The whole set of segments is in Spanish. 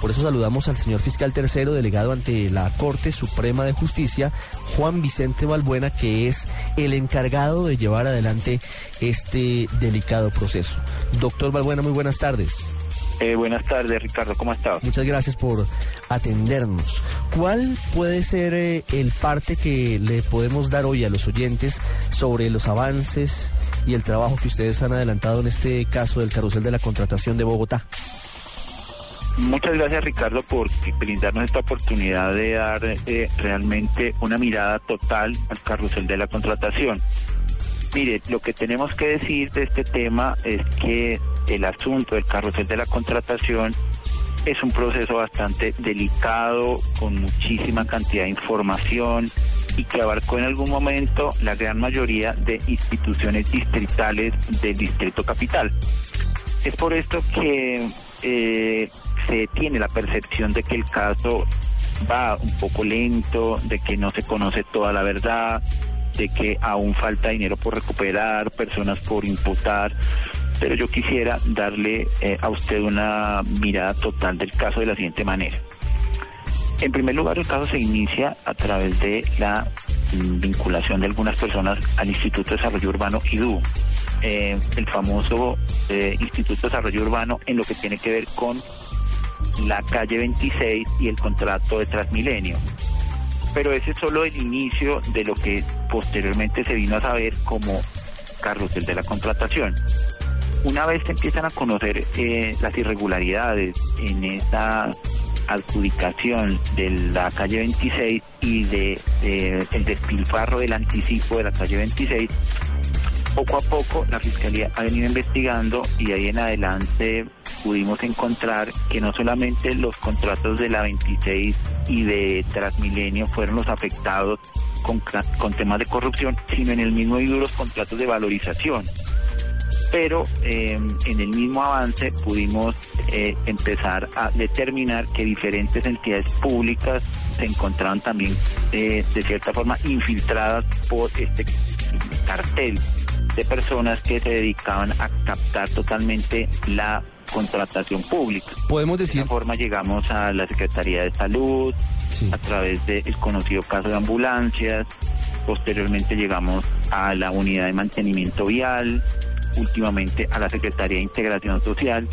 Por eso saludamos al señor fiscal tercero delegado ante la Corte Suprema de Justicia, Juan Vicente Balbuena, que es el encargado de llevar adelante este delicado proceso. Doctor Balbuena, muy buenas tardes. Eh, buenas tardes, Ricardo, ¿cómo estás? Muchas gracias por atendernos. ¿Cuál puede ser eh, el parte que le podemos dar hoy a los oyentes sobre los avances y el trabajo que ustedes han adelantado en este caso del carrusel de la contratación de Bogotá? Muchas gracias Ricardo por brindarnos esta oportunidad de dar eh, realmente una mirada total al carrusel de la contratación. Mire, lo que tenemos que decir de este tema es que el asunto del carrusel de la contratación es un proceso bastante delicado, con muchísima cantidad de información y que abarcó en algún momento la gran mayoría de instituciones distritales del Distrito Capital. Es por esto que eh, se tiene la percepción de que el caso va un poco lento, de que no se conoce toda la verdad, de que aún falta dinero por recuperar, personas por imputar, pero yo quisiera darle eh, a usted una mirada total del caso de la siguiente manera. En primer lugar, el caso se inicia a través de la mm, vinculación de algunas personas al Instituto de Desarrollo Urbano IDU, eh, el famoso eh, Instituto de Desarrollo Urbano en lo que tiene que ver con la calle 26 y el contrato de Transmilenio pero ese es solo el inicio de lo que posteriormente se vino a saber como carrusel de la contratación. Una vez se empiezan a conocer eh, las irregularidades en esta adjudicación de la calle 26 y de, el despilfarro del anticipo de la calle 26, poco a poco la fiscalía ha venido investigando y ahí en adelante pudimos encontrar que no solamente los contratos de la 26 y de Transmilenio fueron los afectados con, temas de corrupción, sino en el mismo y los contratos de valorización. Pero em, en el mismo avance pudimos eh, empezar a determinar que diferentes entidades públicas se encontraban también eh, de cierta forma infiltradas por este cartel de personas que se dedicaban a captar totalmente la contratación pública. Podemos decir. De esta forma llegamos a la Secretaría de Salud, a través del conocido caso de ambulancias, posteriormente llegamos a la unidad de mantenimiento vial, últimamente a la Secretaría de Integración Social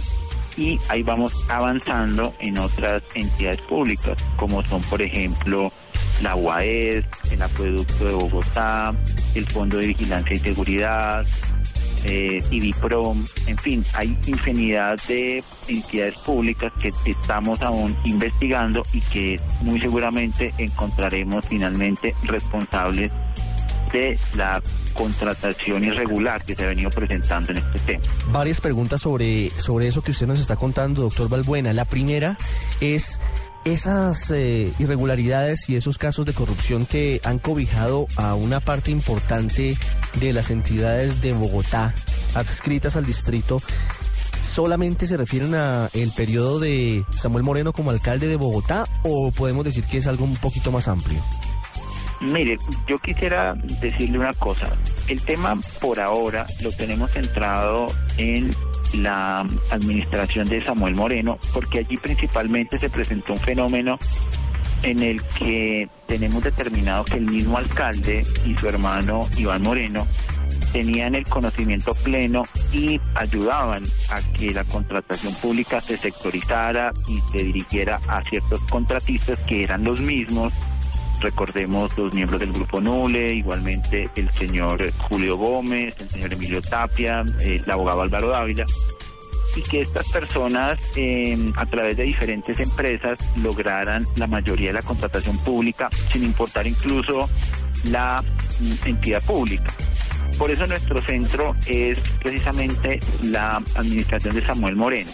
y ahí vamos avanzando en otras entidades públicas, como son, por ejemplo, la UAES, el Acueducto de Bogotá, el Fondo de Vigilancia y Seguridad, eh, en fin, hay infinidad de entidades públicas que estamos aún investigando y que muy seguramente encontraremos finalmente responsables de la contratación irregular que se ha venido presentando en este tema. Varias preguntas sobre, sobre eso que usted nos está contando, doctor Balbuena. La primera es esas eh, irregularidades y esos casos de corrupción que han cobijado a una parte importante de las entidades de Bogotá adscritas al distrito solamente se refieren a el periodo de Samuel Moreno como alcalde de Bogotá o podemos decir que es algo un poquito más amplio? Mire, yo quisiera decirle una cosa. El tema por ahora lo tenemos centrado en la administración de Samuel Moreno, porque allí principalmente se presentó un fenómeno en el que tenemos determinado que el mismo alcalde y su hermano Iván Moreno tenían el conocimiento pleno y ayudaban a que la contratación pública se sectorizara y se dirigiera a ciertos contratistas que eran los mismos recordemos los miembros del grupo Nule, igualmente el señor Julio Gómez, el señor Emilio Tapia, el abogado Álvaro Dávila, y que estas personas em, a través de diferentes empresas lograran la mayoría de la contratación pública sin importar incluso la mm, entidad pública. Por eso nuestro centro es precisamente la administración de Samuel Moreno.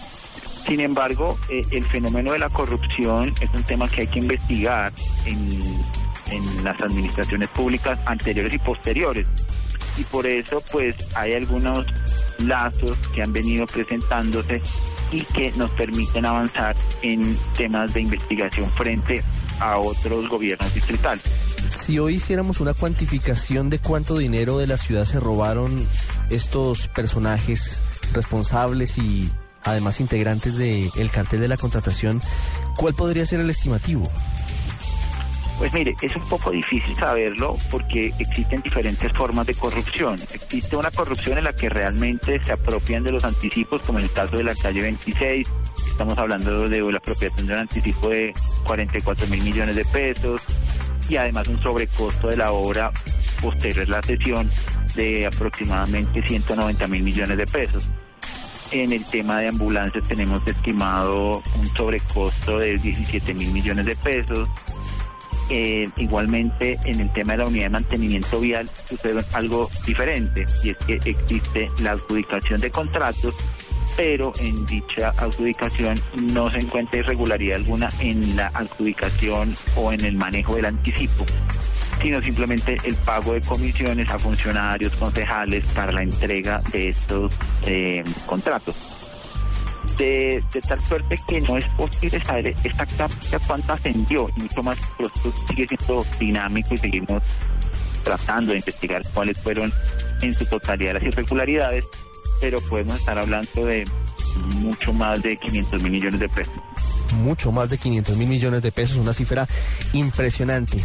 Sin embargo, eh, el fenómeno de la corrupción es un tema que hay que investigar en, en las administraciones públicas anteriores y posteriores. Y por eso, pues, hay algunos lazos que han venido presentándose y que nos permiten avanzar en temas de investigación frente a otros gobiernos distritales. Si hoy hiciéramos una cuantificación de cuánto dinero de la ciudad se robaron estos personajes responsables y además integrantes del cartel de la contratación, ¿cuál podría ser el estimativo? Pues mire, es un poco difícil saberlo porque existen diferentes formas de corrupción. Existe una corrupción en la que realmente se apropian de los anticipos, como en el caso de la calle 26. Estamos hablando de la apropiación de un anticipo de 44 mil millones de pesos y además un sobrecosto de la obra posterior a la sesión de aproximadamente 190 mil millones de pesos. En el tema de ambulancias tenemos estimado un sobrecosto de 17 mil millones de pesos. Eh, igualmente en el tema de la unidad de mantenimiento vial sucede algo diferente y es que existe la adjudicación de contratos pero en dicha adjudicación no se encuentra irregularidad alguna en la adjudicación o en el manejo del anticipo sino simplemente el pago de comisiones a funcionarios, concejales para la entrega de estos eh, contratos de, tal suerte que no es posible saber exactamente cuánto ascendió y mucho más, pero esto sigue siendo dinámico y seguimos tratando de investigar cuáles fueron en su totalidad las irregularidades, pero podemos estar hablando de mucho más de 500 mil millones de pesos. Mucho más de 500 mil millones de pesos, una cifra impresionante.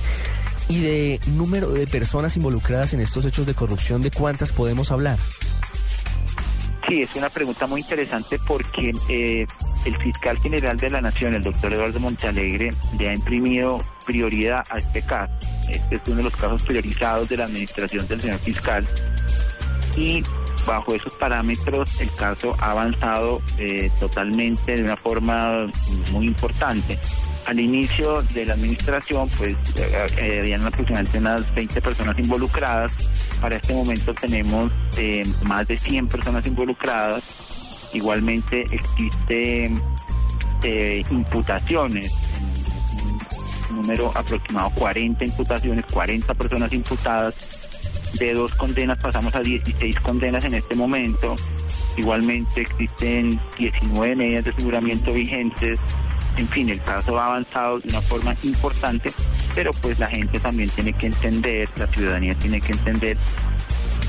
Y de número de personas involucradas en estos hechos de corrupción, ¿de cuántas podemos hablar? Sí, es una pregunta muy interesante porque eh, el fiscal general de la Nación, el doctor Eduardo Montalegre, le ha imprimido prioridad a este caso. Este es uno de los casos priorizados de la administración del señor fiscal y bajo esos parámetros el caso ha avanzado eh, totalmente de una forma muy importante al inicio de la administración, pues eh, eh, habían aproximadamente unas 20 personas involucradas. Para este momento tenemos eh, más de 100 personas involucradas. Igualmente existe imputaciones, un número aproximado 40 imputaciones, 40 personas imputadas. De dos condenas pasamos a 16 condenas en este momento. Igualmente existen 19 medidas de aseguramiento vigentes, en fin, el caso ha avanzado de una forma importante, pero pues la gente también tiene que entender, la ciudadanía tiene que entender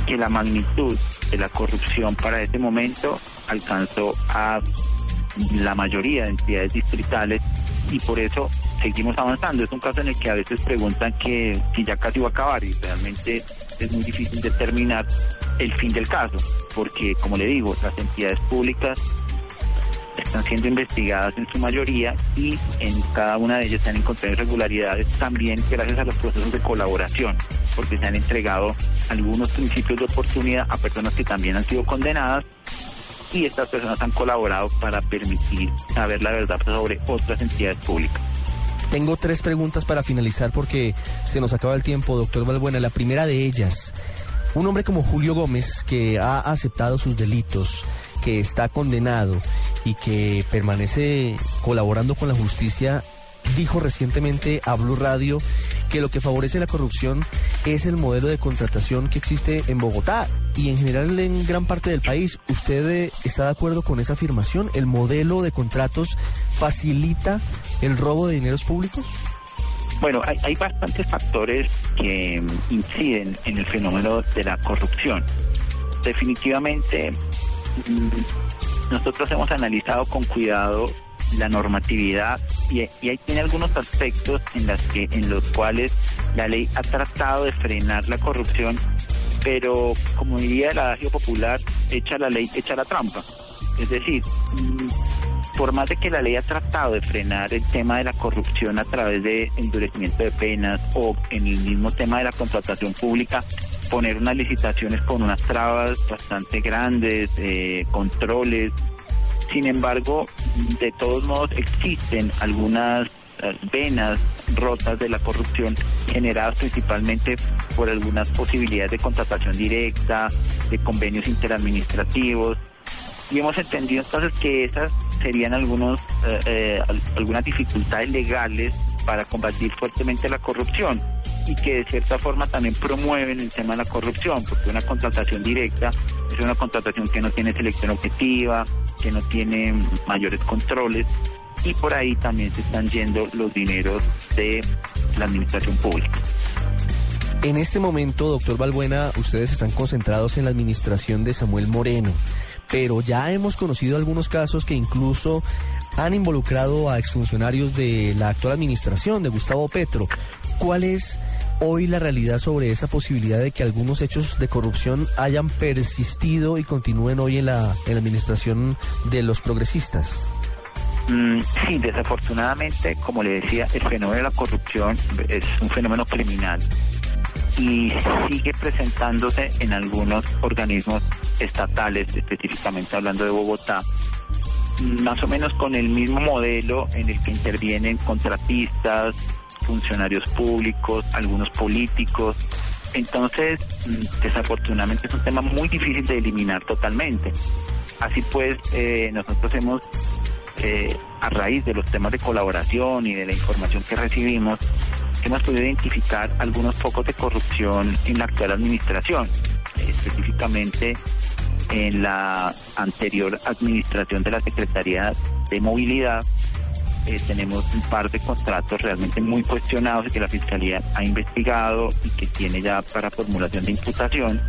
que la magnitud de la corrupción para este momento alcanzó a la mayoría de entidades distritales y por eso seguimos avanzando. Es un caso en el que a veces preguntan que si ya casi va a acabar y realmente es muy difícil determinar el fin del caso, porque como le digo, las entidades públicas están siendo investigadas en su mayoría y en cada una de ellas se han encontrado irregularidades también gracias a los procesos de colaboración, porque se han entregado algunos principios de oportunidad a personas que también han sido condenadas y estas personas han colaborado para permitir saber la verdad sobre otras entidades públicas. Tengo tres preguntas para finalizar porque se nos acaba el tiempo, doctor Valbuena. La primera de ellas, un hombre como Julio Gómez, que ha aceptado sus delitos, que está condenado y que permanece colaborando con la justicia, dijo recientemente a Blue Radio que lo que favorece la corrupción es el modelo de contratación que existe en Bogotá y en general en gran parte del país. ¿Usted eh, está de acuerdo con esa afirmación? ¿El modelo de contratos facilita el robo de dineros públicos? Bueno, hay, hay bastantes factores que mm, inciden en el fenómeno de la corrupción. Definitivamente Mm, nosotros hemos analizado con cuidado la normatividad y, ahí tiene algunos aspectos en, las que, en los cuales la ley ha tratado de frenar la corrupción, pero como diría el adagio popular, echa la ley, echa la trampa. Es decir, mm, por más de que la ley ha tratado de frenar el tema de la corrupción a través de endurecimiento de penas o en el mismo tema de la contratación pública, poner unas licitaciones con unas trabas bastante grandes, eh, controles. Sin embargo, de todos modos existen algunas eh, venas rotas de la corrupción generadas principalmente por algunas posibilidades de contratación directa, de convenios interadministrativos. Y hemos entendido entonces que esas serían algunos eh, eh, al- algunas dificultades legales para combatir fuertemente la corrupción y que de cierta forma también promueven el tema de la corrupción, porque una contratación directa es una contratación que no tiene selección objetiva, que no tiene mayores controles y por ahí también se están yendo los dineros de la administración pública. En este momento, doctor Balbuena, ustedes están concentrados en la administración de Samuel Moreno, pero ya hemos conocido algunos casos que incluso han involucrado a exfuncionarios de la actual administración, de Gustavo Petro. ¿Cuál es hoy la realidad sobre esa posibilidad de que algunos hechos de corrupción hayan persistido y continúen hoy en la, en la administración de los progresistas? Mm, sí, desafortunadamente, como le decía, el fenómeno de la corrupción es un fenómeno criminal y sigue presentándose en algunos organismos estatales, específicamente hablando de Bogotá, más o menos con el mismo modelo en el que intervienen contratistas, funcionarios públicos, algunos políticos. Entonces, mm, desafortunadamente es un tema muy difícil de eliminar totalmente. Así pues, eh, nosotros hemos eh, a raíz de los temas de colaboración y de la información que recibimos, hemos podido identificar algunos focos de corrupción en la actual administración, específicamente en la anterior administración de la Secretaría de Movilidad. Eh, tenemos un par de contratos realmente muy cuestionados y que la Fiscalía ha investigado y que tiene ya para formulación de imputación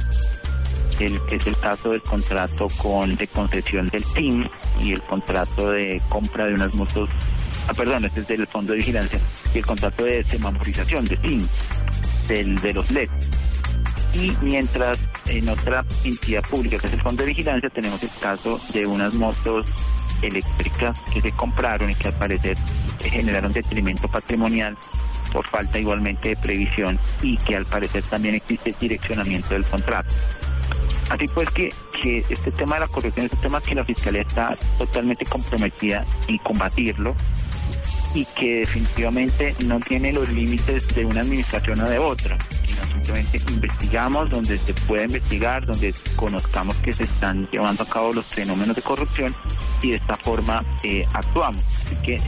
el, es el caso del contrato con de concesión del TIM y el contrato de compra de unas motos, ah, perdón, este es del Fondo de Vigilancia, y el contrato de semaforización de TIM, del, de los LED. Y mientras en otra entidad pública, que es el Fondo de Vigilancia, tenemos el caso de unas motos eléctricas que se compraron y que al parecer generaron detrimento patrimonial por falta igualmente de previsión y que al parecer también existe direccionamiento del contrato. Así pues que, que este tema de la corrupción es un tema que la Fiscalía está totalmente comprometida en combatirlo y que definitivamente no tiene los límites de una administración o de otra, simplemente investigamos donde se puede investigar, donde conozcamos que se están llevando a cabo los fenómenos de corrupción y de esta forma eh, actuamos. Así que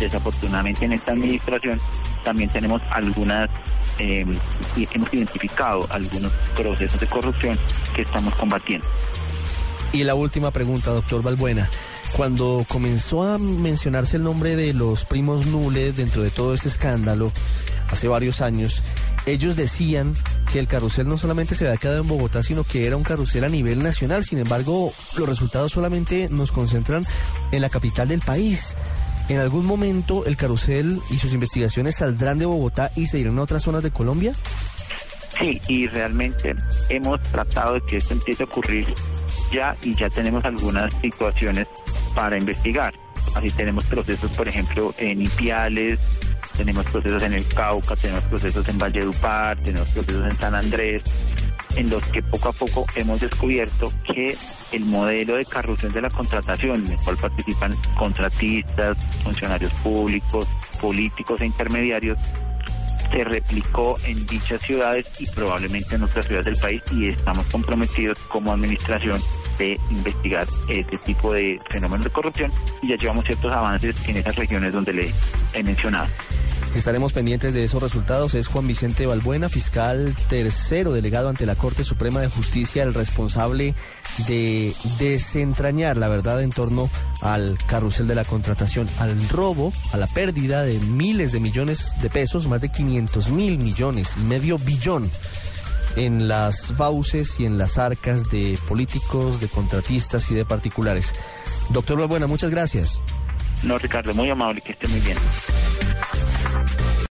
desafortunadamente en esta administración también tenemos algunas eh, hemos identificado algunos procesos de corrupción que estamos combatiendo. Y la última pregunta, doctor Balbuena. Cuando comenzó a mencionarse el nombre de los primos Nules dentro de todo este escándalo, hace varios años, ellos decían que el carrusel no solamente se había quedado en Bogotá, sino que era un carrusel a nivel nacional. Sin embargo, los resultados solamente nos concentran en la capital del país. ¿En algún momento el carrusel y sus investigaciones saldrán de Bogotá y se irán a otras zonas de Colombia? Sí, y realmente hemos tratado de que esto empiece a ocurrir ya y ya tenemos algunas situaciones para investigar. Así tenemos procesos, por ejemplo, en Ipiales, tenemos procesos en el Cauca, tenemos procesos en Valledupar, tenemos procesos en San Andrés, en los que poco a poco hemos descubierto que el modelo de carrusel de la contratación, en el cual participan contratistas, funcionarios públicos, políticos e intermediarios, se replicó en dichas ciudades y probablemente en otras ciudades del país y estamos comprometidos como administración de investigar este tipo de fenómenos de corrupción y ya llevamos ciertos avances en esas regiones donde le he mencionado. Estaremos pendientes de esos resultados. Es Juan Vicente Balbuena, fiscal tercero delegado ante la Corte Suprema de Justicia, el responsable de desentrañar la verdad en torno al carrusel de la contratación, al robo, a la pérdida de miles de millones de pesos, más de 500 mil millones, medio billón en las fauces y en las arcas de políticos, de contratistas y de particulares. Doctor Balbuena, muchas gracias. No, Ricardo, muy amable, que esté muy bien.